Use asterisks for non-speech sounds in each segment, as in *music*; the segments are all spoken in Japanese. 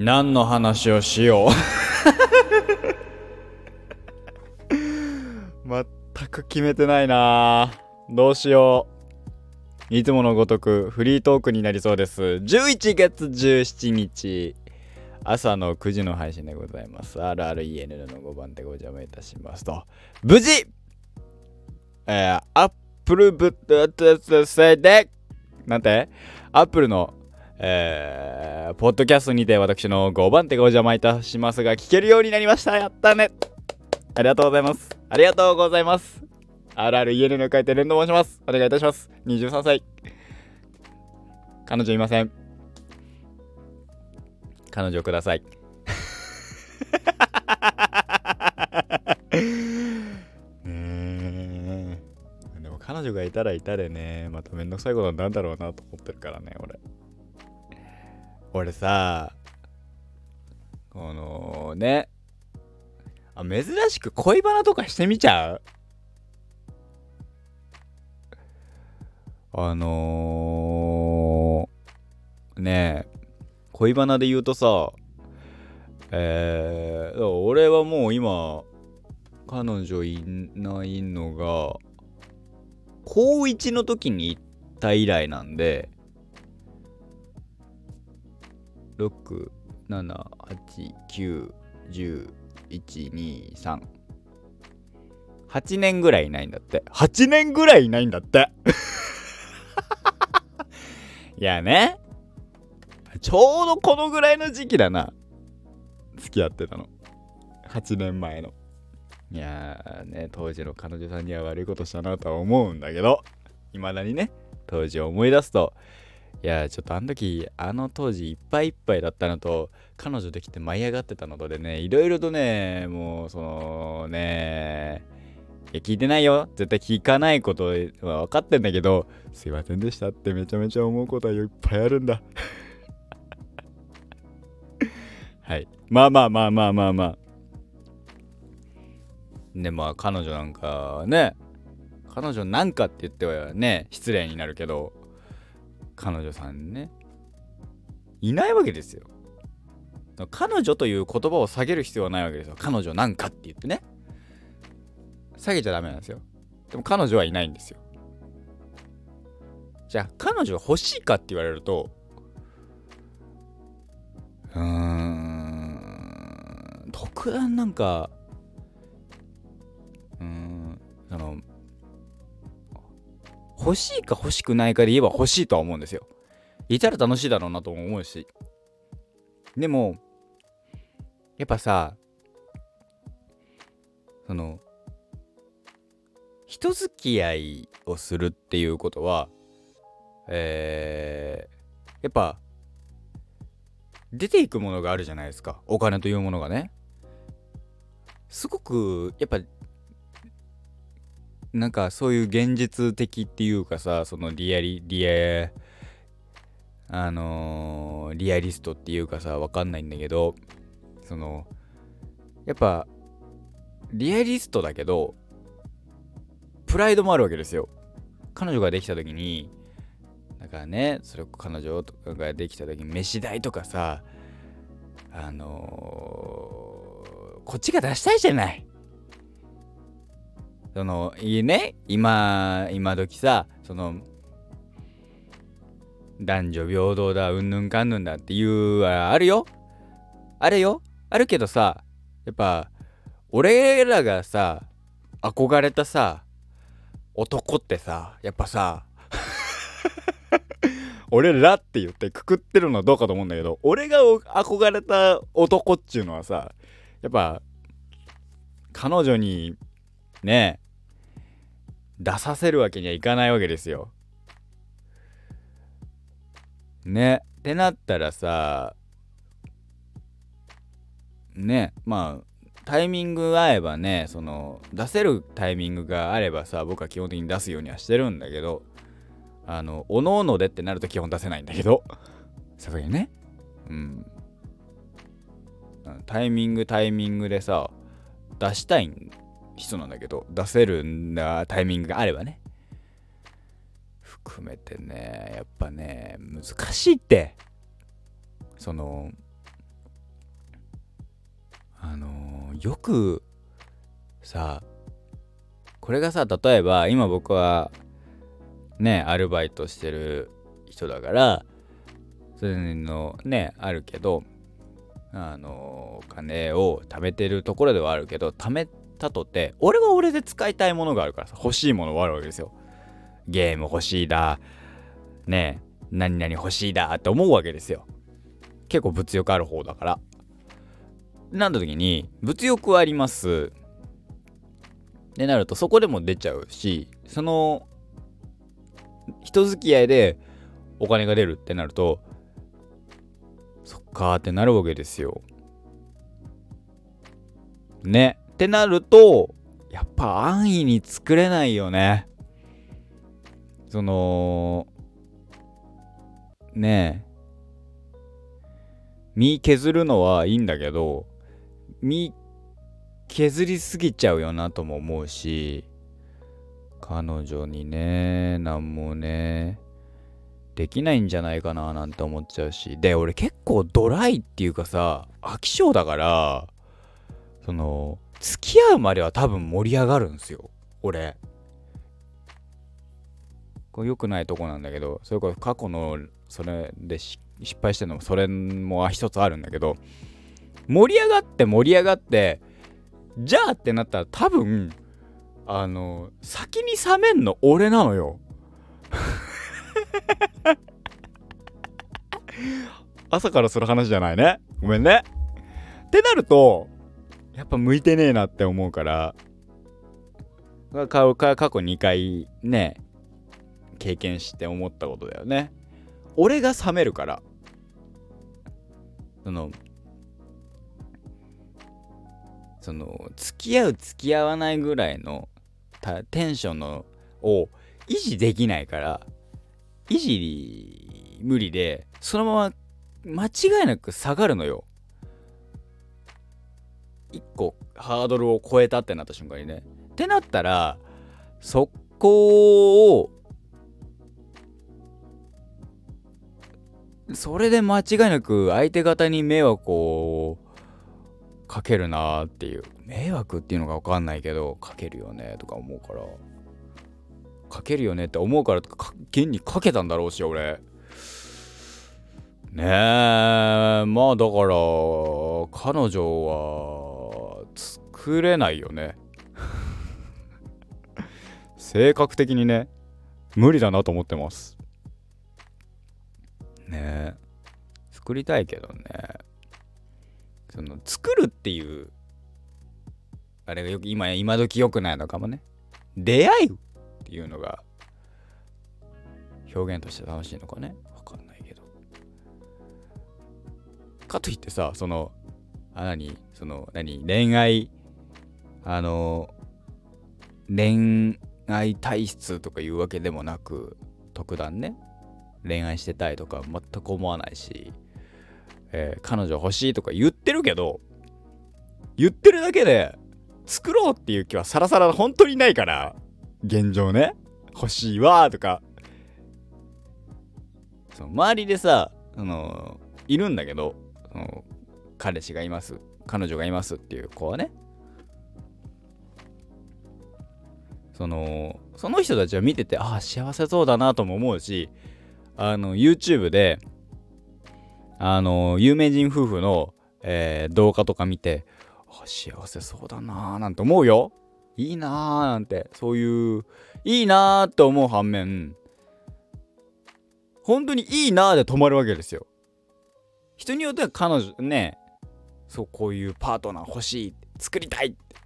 何の話をしよう。*laughs* 全く決めてないな。どうしよう。いつものごとくフリートークになりそうです。11月17日朝の9時の配信でございます。RRENN の5番でご邪魔いたしますと。無事えー、アップルブッドせでなんてアップルのえー、ポッドキャストにて私の5番手がお邪魔いたしますが、聞けるようになりました。やったね。ありがとうございます。ありがとうございます。RREN の書いて連動申します。お願いいたします。23歳。彼女いません。彼女ください。*laughs* ねでも彼女がいたらいたでね、まためんどくさいことなんだろうなと思ってるからね、俺。俺さこのねあ珍しく恋バナとかしてみちゃう？あのー、ねえ恋バナで言うとさえー、俺はもう今彼女いないのが高1の時に行った以来なんで6、7、8、9、10、1、2、3。8年ぐらいいないんだって。8年ぐらいいないんだって。*laughs* いやね。ちょうどこのぐらいの時期だな。付き合ってたの。8年前の。いやーね、当時の彼女さんには悪いことしたなとは思うんだけど、未だにね、当時を思い出すと、いやちょっとあの時あの当時いっぱいいっぱいだったのと彼女できて舞い上がってたのとでねいろいろとねもうそのねいや聞いてないよ。絶対聞かないことは分かってんだけどすいませんでしたってめちゃめちゃ思うことはいっぱいあるんだ。*laughs* はい。まあまあまあまあまあまあ。でまあ彼女なんかね彼女なんかって言ってはね失礼になるけど彼女さんね。いないわけですよ。彼女という言葉を下げる必要はないわけですよ。彼女なんかって言ってね。下げちゃダメなんですよ。でも彼女はいないんですよ。じゃあ彼女が欲しいかって言われるとうーん特段なんか欲しいか欲しくないかで言えば欲しいとは思うんですよ。いたら楽しいだろうなと思うし。でも、やっぱさ、その、人付き合いをするっていうことは、えー、やっぱ、出ていくものがあるじゃないですか。お金というものがね。すごく、やっぱ、なんかそういう現実的っていうかさそのリアリリアあのー、リアリストっていうかさわかんないんだけどそのやっぱリアリストだけどプライドもあるわけですよ。彼女ができた時にだからねそれ彼女とかができた時に飯代とかさあのー、こっちが出したいじゃない。そのいいね？今今時さその男女平等だうんぬんかんぬんだっていうあるよ。あるよ。あるけどさやっぱ俺らがさ憧れたさ男ってさやっぱさ *laughs* 俺らって言ってくくってるのはどうかと思うんだけど俺が憧れた男っちゅうのはさやっぱ彼女にね出させるわけにはいかないわけですよ。ね。ってなったらさねまあタイミング合えばねその出せるタイミングがあればさ僕は基本的に出すようにはしてるんだけどあのおのおのでってなると基本出せないんだけどさすがにねうんタイミングタイミングでさ出したいん人なんだけど出せるんだタイミングがあればね。含めてねやっぱね難しいって。そのあの、よくさこれがさ例えば今僕はねアルバイトしてる人だからそういうのねあるけどあのお金を貯めてるところではあるけど貯めたとて俺は俺で使いたいものがあるからさ欲しいものはあるわけですよゲーム欲しいだねえ何々欲しいだって思うわけですよ結構物欲ある方だからなんだ時に物欲はありますってなるとそこでも出ちゃうしその人付き合いでお金が出るってなるとそっかーってなるわけですよ。ね。ってなるとやっぱ安易に作れないよね。そのねえ身削るのはいいんだけど身削りすぎちゃうよなとも思うし彼女にね何もねできないんじゃないかななんて思っちゃうしで俺結構ドライっていうかさ飽き性だからその付き合うまでは多分盛り上がるんですよ。俺。これ良くないとこなんだけどそれこそ過去のそれで失敗してるのもそれも一つあるんだけど盛り上がって盛り上がってじゃあってなったら多分あの先に冷めんの俺なのよ。*laughs* 朝からする話じゃないね。ごめんね。ってなるとやっぱ向いてねえなって思うから。過去2回ね経験して思ったことだよね。俺が冷めるから。そのその付き合う付き合わないぐらいのテンションのを維持できないから維持無理でそのまま間違いなく下がるのよ。1個ハードルを超えたってなった瞬間にね。ってなったらそこをそれで間違いなく相手方に迷惑をかけるなっていう。迷惑っていうのが分かんないけどかけるよねとか思うから。かけるよねって思うから現にかけたんだろうし俺。ねえまあだから彼女は作れないよね。性格的にね無理だなと思ってます。ね作りたいけどね。その作るっていうあれがよく今今時良くないのかもね。出会うっていうのが表現として楽しいのかね。わかんないけど。かといってさそのあ何その何恋愛あの恋愛体質とかいうわけでもなく特段ね恋愛してたいとか全く思わないしえー、彼女欲しいとか言ってるけど、言ってるだけで、作ろうっていう気はさらさら本当にないから、現状ね。欲しいわとか。その周りでさ、その、いるんだけど、その彼氏がいます。彼女がいますっていう子はね。その、その人たちを見てて、ああ、幸せそうだなとも思うし、あの、YouTube で、あの有名人夫婦の、えー、動画とか見てあ幸せそうだなーなんて思うよ。いいなーなんてそういういいなーって思う反面本当にいいなーで止まるわけですよ。人によっては彼女ねそうこういうパートナー欲しい作りたいって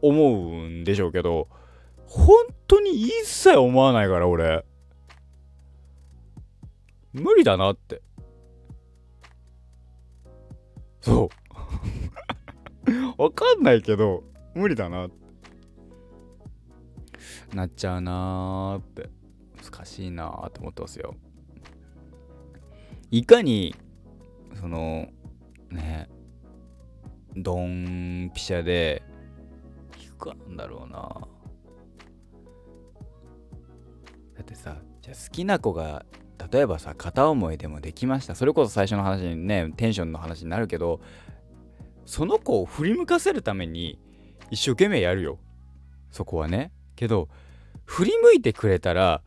思うんでしょうけど本当に一切思わないから俺。無理だなって。そう。*laughs* わかんないけど無理だなって。なっちゃうなーって。難しいなーって思ってますよ。いかにそのねドンピシャで低くかなんだろうな。だってさじゃあ好きな子が例えばさ片思いでもできました。それこそ最初の話にねテンションの話になるけどその子を振り向かせるために一生懸命やるよ。そこはね。けど振り向いてくれたら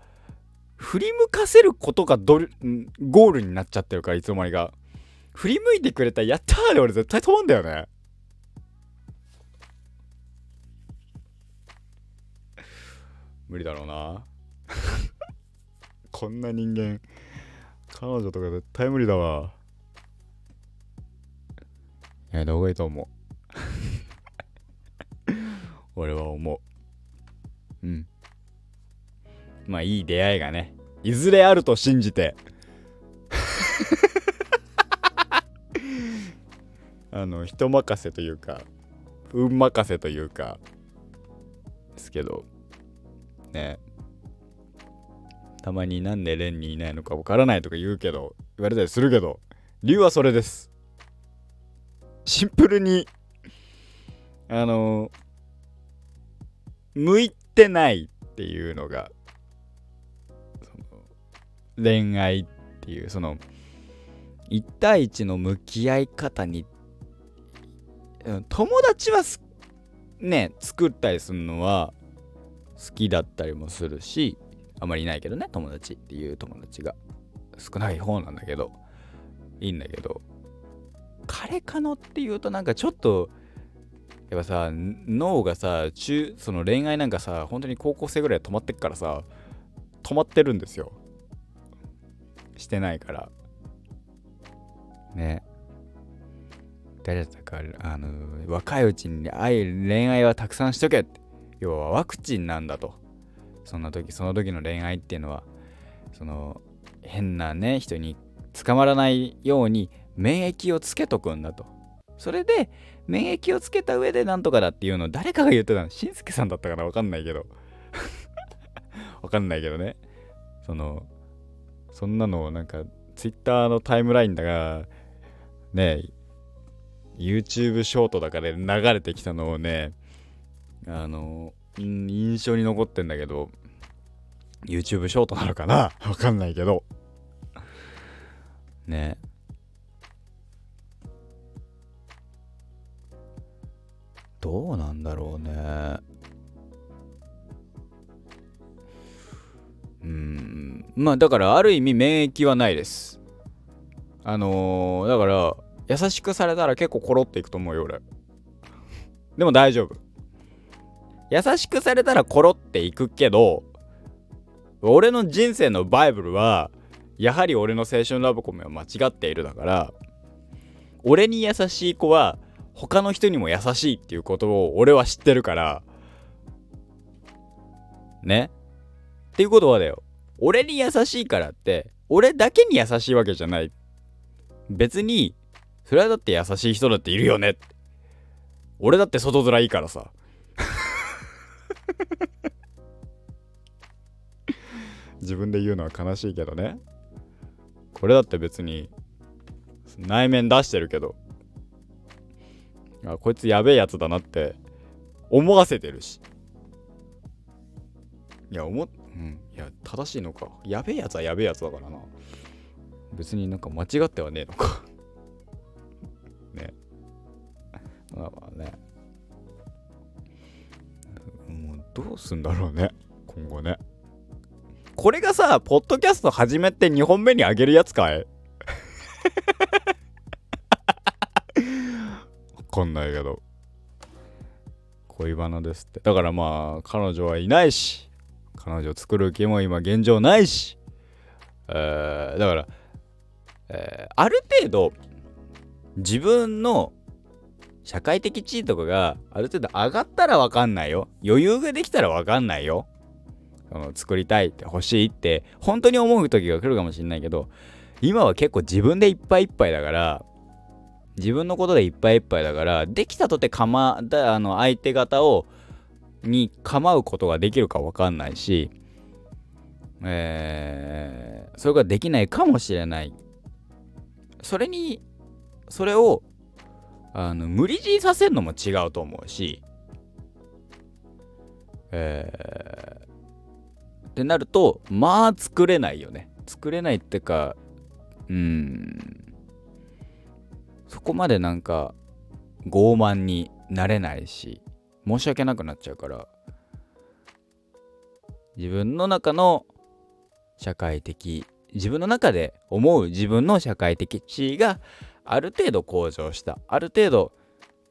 振り向かせることがドルゴールになっちゃってるからいつの間にか。振り向いてくれたらやったーで俺絶対止まんだよね。無理だろうな。*laughs* こんな人間彼女とか絶対無理だわ。やめた方がいいと思う。*laughs* 俺は思う。うん。まあいい出会いがねいずれあると信じて。*laughs* あの人任せというか運任せというかですけどね。たまになんでレンにいないのかわからないとか言うけど言われたりするけど理由はそれです。シンプルにあの向いてないっていうのがの恋愛っていうその1対1の向き合い方に友達はね作ったりするのは好きだったりもするしあまりいないけどね友達っていう友達が少ない方なんだけどいいんだけど彼かのっていうとなんかちょっとやっぱさ脳がさ中その恋愛なんかさ本当に高校生ぐらい止まってっからさ止まってるんですよ。してないから。ね。誰だったかあの若いうちに愛恋愛はたくさんしとけって。要はワクチンなんだと。そんな時その時の恋愛っていうのはその変なね人に捕まらないように免疫をつけとくんだと。それで免疫をつけた上でなんとかだっていうのを誰かが言ってたの。しんすけさんだったかなわかんないけど。*laughs* わかんないけどね。そのそんなのをなんかツイッターのタイムラインだがね YouTube ショートだから流れてきたのをね、あの、印象に残ってんだけど、YouTube ショートなのかな？*laughs* わかんないけど。ね。どうなんだろうね。うん。まあだからある意味免疫はないです。あのー、だから優しくされたら結構コロっていくと思うよ俺でも大丈夫優しくされたらコロっていくけど俺の人生のバイブルはやはり俺の青春ラブコメは間違っているだから俺に優しい子は他の人にも優しいっていうことを俺は知ってるからね？っていうことはだよ。俺に優しいからって俺だけに優しいわけじゃない。別にそれはだって優しい人だっているよね俺だって外面いいからさ。*laughs* 自分で言うのは悲しいけどね。これだって別に内面出してるけど。あこいつやべえやつだなって思わせてるし。いや思うん。いや正しいのか。やべえやつはやべえやつだからな。別になんか間違ってはねえのか。*laughs* ね。まあまあね。どうすんだろうね。今後ね。これがさ、ポッドキャスト始めて2本目にあげるやつかい？*laughs* わかんないけど。恋バナですって。だからまあ、彼女はいないし、彼女作る気も今現状ないし、えー、だから、えー、ある程度、自分の社会的地位とかがある程度上がったらわかんないよ。余裕ができたらわかんないよ。その作りたいって欲しいって本当に思う時が来るかもしんないけど今は結構自分でいっぱいいっぱいだから自分のことでいっぱいいっぱいだからできたとて構だあの相手方をに構うことができるかわかんないし、えー、それができないかもしれないそれにそれをあの無理強いさせるのも違うと思うし、えー、ってなるとまあ作れないよね。作れないってかうんそこまでなんか傲慢になれないし申し訳なくなっちゃうから自分の中の社会的自分の中で思う自分の社会的地位がある程度向上した。ある程度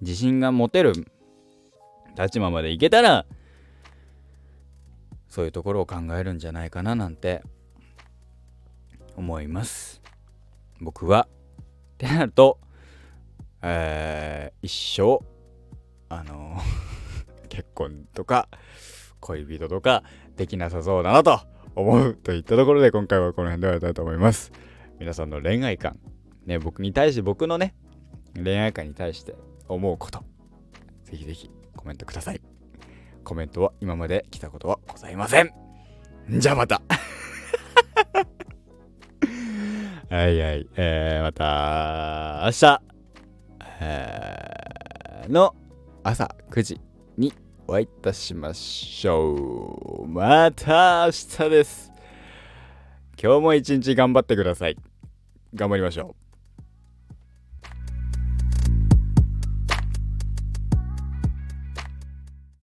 自信が持てる立場までいけたらそういうところを考えるんじゃないかななんて思います。僕は。ってなると、えー、一生あの *laughs* 結婚とか恋人とかできなさそうだなと思うといったところで今回はこの辺で終わりたいと思います。皆さんの恋愛観ね僕に対して僕のね恋愛観に対して思うことぜひぜひコメントくださいコメントは今まで来たことはございませんじゃあまた *laughs* はいはい。えー、また明日、の朝9時にお会いいたしましょう。また明日です。今日も一日頑張ってください。頑張りましょう。